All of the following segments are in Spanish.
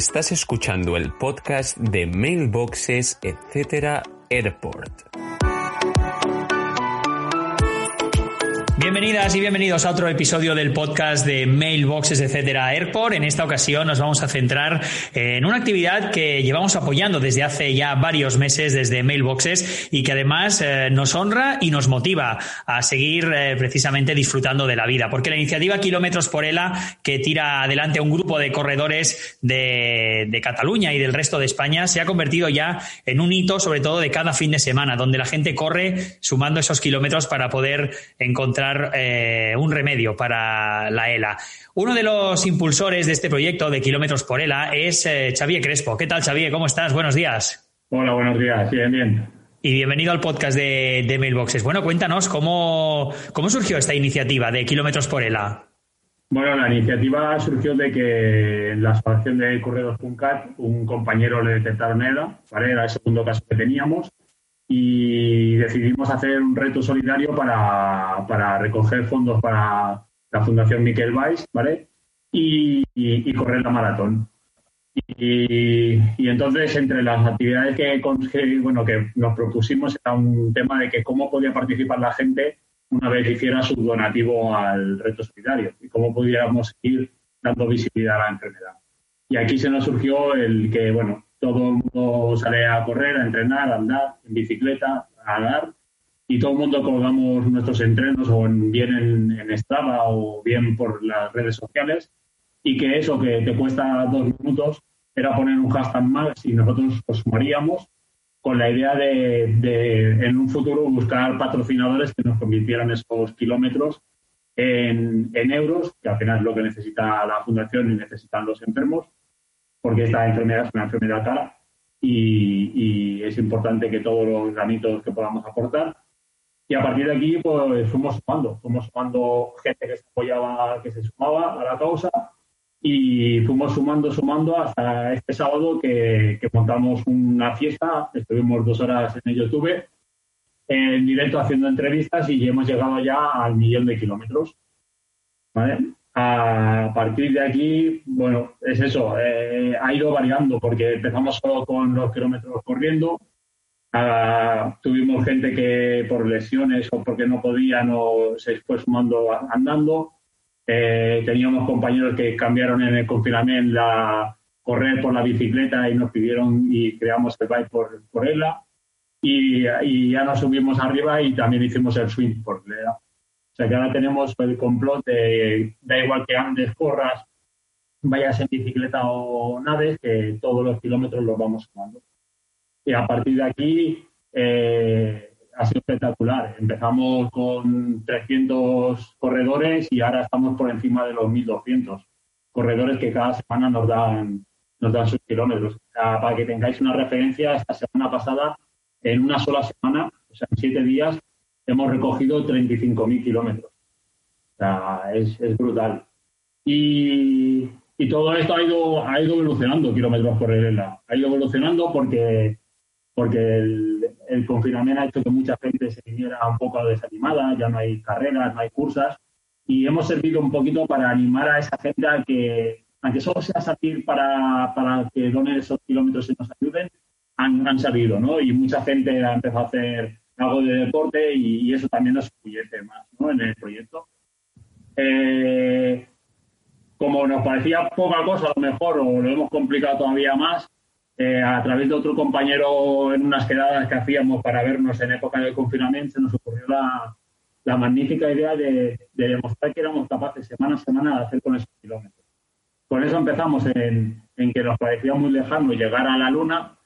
Estás escuchando el podcast de Mailboxes, etc. Airport. Bienvenidas y bienvenidos a otro episodio del podcast de Mailboxes, etcétera, Airport. En esta ocasión nos vamos a centrar en una actividad que llevamos apoyando desde hace ya varios meses desde Mailboxes y que además eh, nos honra y nos motiva a seguir eh, precisamente disfrutando de la vida. Porque la iniciativa Kilómetros por ELA, que tira adelante un grupo de corredores de, de Cataluña y del resto de España, se ha convertido ya en un hito, sobre todo de cada fin de semana, donde la gente corre sumando esos kilómetros para poder encontrar eh, un remedio para la ELA. Uno de los impulsores de este proyecto de Kilómetros por ELA es eh, Xavier Crespo. ¿Qué tal, Xavier? ¿Cómo estás? Buenos días. Hola, buenos días. Bien, bien. Y bienvenido al podcast de, Mailboxes. Bueno, cuéntanos cómo, cómo surgió esta iniciativa de Kilómetros por ELA. Bueno, la iniciativa surgió de que en la asociación de Corredos.cat un compañero le detectaron ELA, era el segundo caso que teníamos, y decidimos hacer un reto solidario para, para recoger fondos para la Fundación Miquel Weiss, ¿vale? Y, y, correr la maratón. Y, y, entonces, entre las actividades que, bueno, que nos propusimos era un tema de que cómo podía participar la gente una vez hiciera su donativo al reto solidario y cómo pudiéramos ir dando visibilidad a la enfermedad. Y aquí se nos surgió el que, bueno, todo el mundo sale a correr, a entrenar, a andar, en bicicleta, a dar, y todo el mundo colgamos nuestros entrenos o bien en, en Strava o bien por las redes sociales, y que eso que te cuesta dos minutos era poner un hashtag más y nosotros os sumaríamos con la idea de, de, en un futuro buscar patrocinadores que nos convirtieran esos kilómetros en, en euros, que final es lo que necesita la fundación y necesitan los enfermos, porque esta enfermedad es una enfermedad cara y, es importante que todos los granitos que podamos aportar. Y a partir de aquí, pues fuimos sumando, fuimos sumando gente que se apoyaba, que se sumaba a la causa y fuimos sumando, sumando hasta este sábado que, que montamos una fiesta, estuvimos dos horas en el YouTube en directo haciendo entrevistas y hemos llegado ya al millón de kilómetros. ¿Vale? A partir de aquí, bueno, es eso, eh, ha ido variando porque empezamos solo con los kilómetros corriendo, ah, tuvimos gente que por lesiones o porque no podían o se fue sumando andando, eh, teníamos compañeros que cambiaron en el confinamiento la correr por la bicicleta y nos pidieron y creamos el bike por, por ella. Y, y, ya nos subimos arriba y también hicimos el swing por ella sea que ahora tenemos el complot de da igual que andes, corras, vayas en bicicleta o naves, que todos los kilómetros los vamos sumando. Y a partir de aquí eh, ha sido espectacular. Empezamos con 300 corredores y ahora estamos por encima de los 1200 corredores que cada semana nos dan, nos dan sus kilómetros. para que tengáis una referencia, esta semana pasada, en una sola semana, o sea, en siete días, hemos recogido 35.000 kilómetros. O sea, es, brutal. Y, todo esto ha ido, ha ido evolucionando, kilómetros por hora. Ha ido evolucionando porque, porque el, confinamiento ha hecho que mucha gente se viniera un poco desanimada, ya no hay carreras, no hay cursas. Y hemos servido un poquito para animar a esa gente a que, aunque solo sea salir para, para que donen esos kilómetros y nos ayuden, han, han sabido, ¿no? Y mucha gente ha empezado a hacer algo de deporte y, eso también nos incluye más ¿no? en el proyecto. Eh, como nos parecía poca cosa, a lo mejor, o lo hemos complicado todavía más, eh, a través de otro compañero en unas quedadas que hacíamos para vernos en época de confinamiento, se nos ocurrió la, la magnífica idea de, de, demostrar que éramos capaces semana a semana de hacer con esos kilómetros. Con eso empezamos en, en que nos parecía muy lejano llegar a la Luna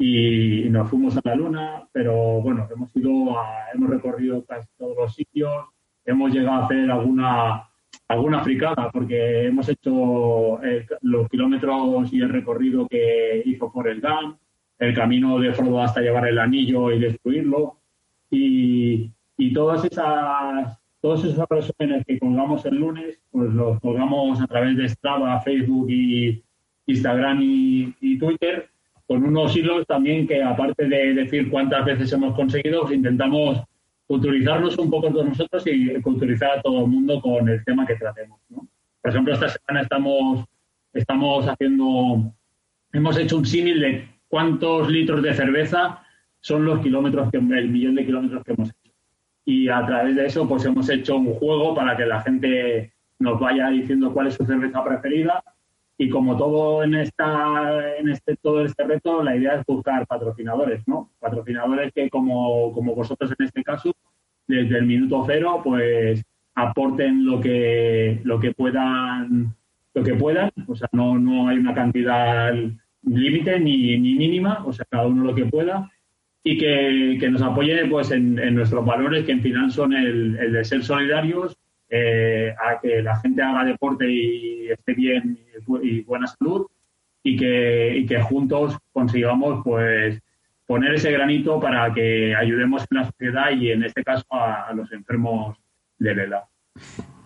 y, nos fuimos a la luna, pero bueno, hemos ido hemos recorrido casi todos los sitios, hemos llegado a hacer alguna alguna fricada porque hemos hecho eh, los kilómetros y el recorrido que hizo por el GAN, el camino de Frodo hasta llevar el anillo y destruirlo. Y, y todas esas todos esos resúmenes que colgamos el lunes, pues los colgamos a través de Strava, Facebook y Instagram y, Twitter, con unos hilos también que aparte de decir cuántas veces hemos conseguido, pues intentamos utilizarnos un poco todos nosotros y utilizar a todo el mundo con el tema que tratemos. Por ejemplo, esta semana estamos, estamos haciendo, hemos hecho un símil de cuántos litros de cerveza son los kilómetros que, el millón de kilómetros que hemos hecho y a través de eso pues hemos hecho un juego para que la gente nos vaya diciendo cuál es su cerveza preferida y como todo en esta en este todo este reto la idea es buscar patrocinadores no patrocinadores que como, como vosotros en este caso desde el minuto cero pues aporten lo que lo que puedan lo que puedan. O sea no no hay una cantidad límite ni, ni mínima o sea cada uno lo que pueda. Y que, nos apoye pues, en, nuestros valores, que en final son el, de ser solidarios, eh, a que la gente haga deporte y esté bien y, buena salud y que, que juntos consigamos pues poner ese granito para que ayudemos en la sociedad y en este caso a, los enfermos de Lela.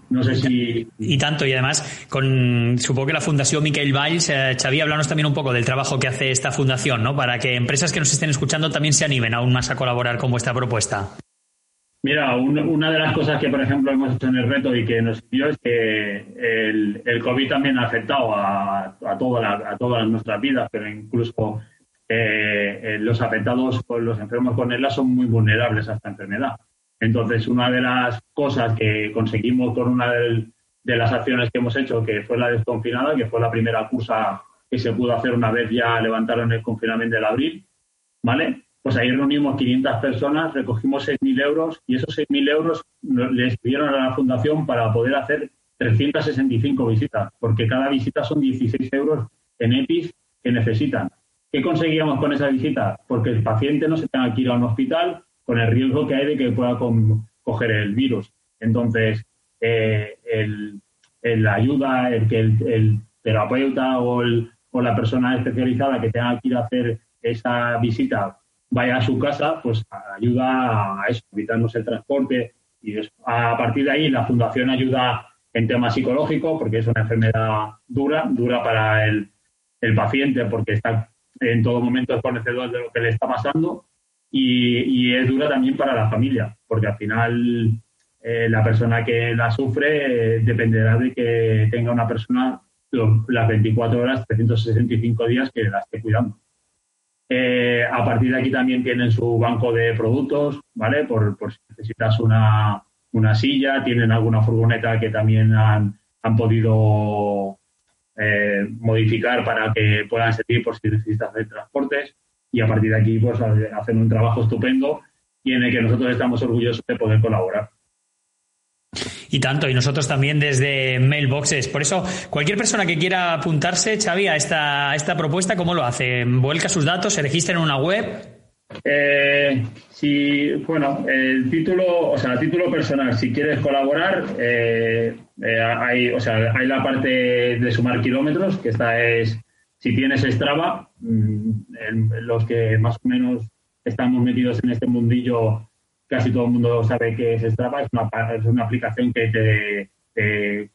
No sé si. Y tanto, y además, con supongo que la Fundación Miquel Valls, eh, Xavi, háblanos también un poco del trabajo que hace esta fundación, ¿no? Para que empresas que nos estén escuchando también se animen aún más a colaborar con vuestra propuesta. Mira, una de las cosas que, por ejemplo, hemos hecho en el reto y que nos sirvió es que el, COVID también ha afectado a todas nuestras vidas, pero incluso eh, eh, los afectados, los enfermos con ELA son muy vulnerables a esta enfermedad. Entonces, una de las cosas que conseguimos con una de, las acciones que hemos hecho, que fue la desconfinada, que fue la primera cursa que se pudo hacer una vez ya levantaron el confinamiento del abril, ¿vale? Pues ahí reunimos 500 personas, recogimos 6.000 euros y esos 6.000 euros les pidieron a la fundación para poder hacer 365 visitas, porque cada visita son 16 euros en EPIs que necesitan. ¿Qué conseguíamos con esa visita? Porque el paciente no se tenga que ir a un hospital, con el riesgo que hay de que pueda coger el virus. Entonces, eh, el, la ayuda, el que el, terapeuta o, o, la persona especializada que tenga que ir a hacer esa visita vaya a su casa, pues ayuda a eso, evitarnos el transporte. Y a partir de ahí, la fundación ayuda en temas psicológicos, porque es una enfermedad dura, dura para el, el paciente, porque está en todo momento conocedor de lo que le está pasando y, es dura también para la familia, porque al final eh, la persona que la sufre eh, dependerá de que tenga una persona las 24 horas, 365 días que la esté cuidando. Eh, a partir de aquí también tienen su banco de productos, ¿vale? Por, si necesitas una, una, silla, tienen alguna furgoneta que también han, han podido modificar para que puedan servir por si necesitas hacer transportes y a partir de aquí pues hacen un trabajo estupendo y en el que nosotros estamos orgullosos de poder colaborar. Y tanto, y nosotros también desde Mailboxes. Por eso, cualquier persona que quiera apuntarse, Xavi, a esta, esta propuesta, ¿cómo lo hace? ¿Vuelca sus datos? ¿Se registra en una web? Eh, si, bueno, el título, o sea, título personal, si quieres colaborar, eh, eh, hay, o sea, hay la parte de sumar kilómetros, que esta es si tienes Strava, mm, los que más o menos estamos metidos en este mundillo, casi todo el mundo sabe que es Strava, es una, aplicación que te, te,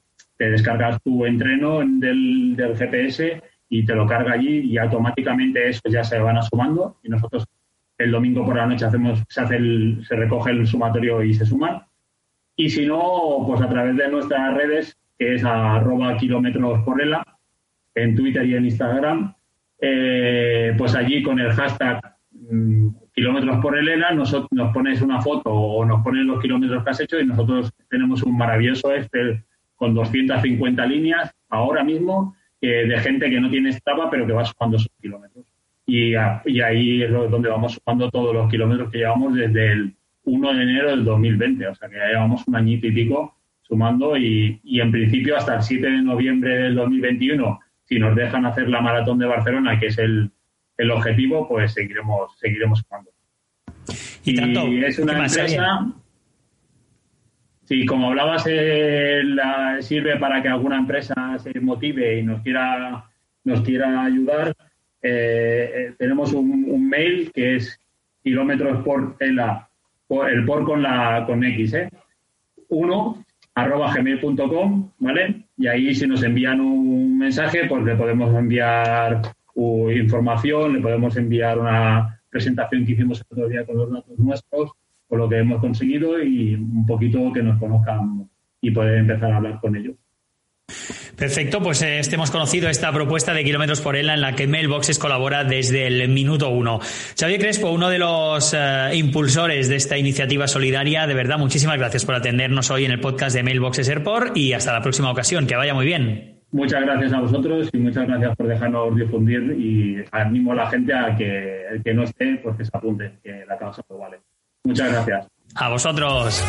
descargas tu entreno del, GPS y te lo carga allí y automáticamente eso ya se van sumando y nosotros el domingo por la noche hacemos, se, hace el, se recoge el sumatorio y se suman. Y si no, pues a través de nuestras redes, que es arroba kilómetros por en Twitter y en Instagram, eh, pues allí con el hashtag mm, kilómetros por Elena nos, nos pones una foto o nos pones los kilómetros que has hecho y nosotros tenemos un maravilloso Excel con 250 líneas ahora mismo eh, de gente que no tiene Strava pero que va sumando sus kilómetros. Y, y, ahí es donde vamos sumando todos los kilómetros que llevamos desde el 1 de enero del 2020. O sea que ya llevamos un añito y pico sumando y, y en principio hasta el 7 de noviembre del 2021 si nos dejan hacer la maratón de Barcelona, que es el, el objetivo, pues seguiremos, seguiremos jugando. Y, es una empresa. Sí, como hablabas, eh, sirve para que alguna empresa se motive y nos quiera, nos quiera ayudar. Eh, eh, tenemos un, mail que es kilómetros por el, el por con la con X, ¿eh? Uno arroba gmail.com, ¿vale? Y ahí si nos envían un mensaje, pues le podemos enviar información, le podemos enviar una presentación que hicimos el otro día con los datos nuestros, con lo que hemos conseguido y un poquito que nos conozcan y poder empezar a hablar con ellos. Perfecto, pues eh, este hemos conocido esta propuesta de kilómetros por ELA en la que Mailboxes colabora desde el minuto uno. Xavier Crespo, uno de los eh, impulsores de esta iniciativa solidaria, de verdad, muchísimas gracias por atendernos hoy en el podcast de Mailboxes Airport y hasta la próxima ocasión. Que vaya muy bien. Muchas gracias a vosotros y muchas gracias por dejarnos difundir y animo a la gente a que el que no esté, pues que se apunte, que la causa lo vale. Muchas gracias. A vosotros.